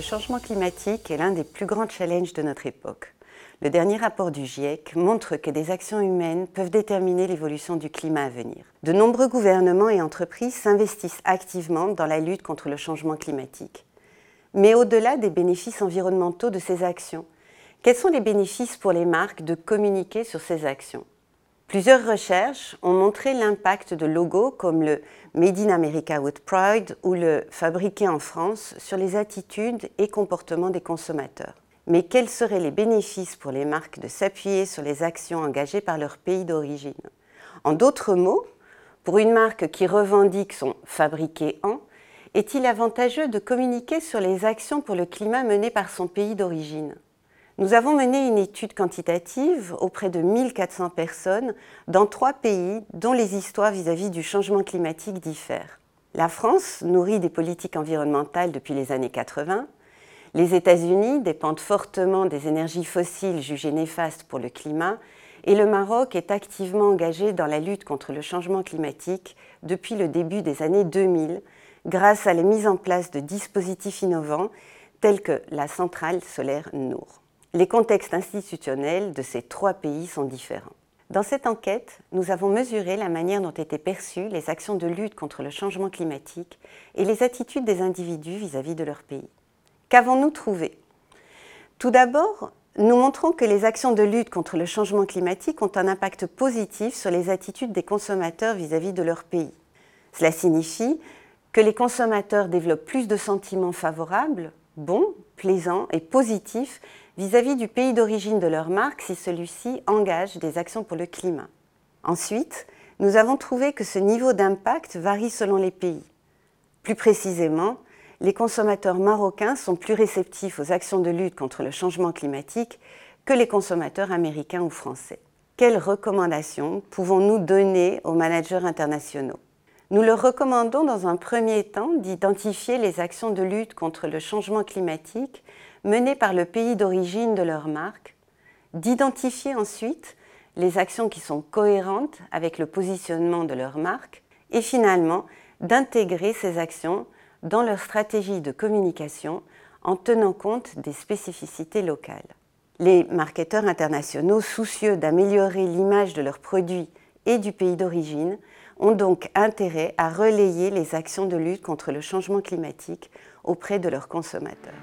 Le changement climatique est l'un des plus grands challenges de notre époque. Le dernier rapport du GIEC montre que des actions humaines peuvent déterminer l'évolution du climat à venir. De nombreux gouvernements et entreprises s'investissent activement dans la lutte contre le changement climatique. Mais au-delà des bénéfices environnementaux de ces actions, quels sont les bénéfices pour les marques de communiquer sur ces actions? Plusieurs recherches ont montré l'impact de logos comme le Made in America with Pride ou le Fabriqué en France sur les attitudes et comportements des consommateurs. Mais quels seraient les bénéfices pour les marques de s'appuyer sur les actions engagées par leur pays d'origine? En d'autres mots, pour une marque qui revendique son fabriqué en, est-il avantageux de communiquer sur les actions pour le climat menées par son pays d'origine? Nous avons mené une étude quantitative auprès de 1400 personnes dans trois pays dont les histoires vis-à-vis du changement climatique diffèrent. La France nourrit des politiques environnementales depuis les années 80. Les États-Unis dépendent fortement des énergies fossiles jugées néfastes pour le climat. Et le Maroc est activement engagé dans la lutte contre le changement climatique depuis le début des années 2000 grâce à la mise en place de dispositifs innovants tels que la centrale solaire Nour les contextes institutionnels de ces trois pays sont différents. Dans cette enquête, nous avons mesuré la manière dont étaient perçues les actions de lutte contre le changement climatique et les attitudes des individus vis-à-vis de leur pays. Qu'avons-nous trouvé? Tout d'abord, nous montrons que les actions de lutte contre le changement climatique ont un impact positif sur les attitudes des consommateurs vis-à-vis de leur pays. Cela signifie que les consommateurs développent plus de sentiments favorables, bons, plaisants et positifs vis-à-vis du pays d'origine de leur marque si celui-ci engage des actions pour le climat. Ensuite, nous avons trouvé que ce niveau d'impact varie selon les pays. Plus précisément, les consommateurs marocains sont plus réceptifs aux actions de lutte contre le changement climatique que les consommateurs américains ou français. Quelles recommandations pouvons-nous donner aux managers internationaux? Nous leur recommandons dans un premier temps d'identifier les actions de lutte contre le changement climatique menées par le pays d'origine de leur marque, d'identifier ensuite les actions qui sont cohérentes avec le positionnement de leur marque et finalement d'intégrer ces actions dans leur stratégie de communication en tenant compte des spécificités locales. Les marketeurs internationaux soucieux d'améliorer l'image de leurs produits et du pays d'origine ont donc intérêt à relayer les actions de lutte contre le changement climatique auprès de leurs consommateurs.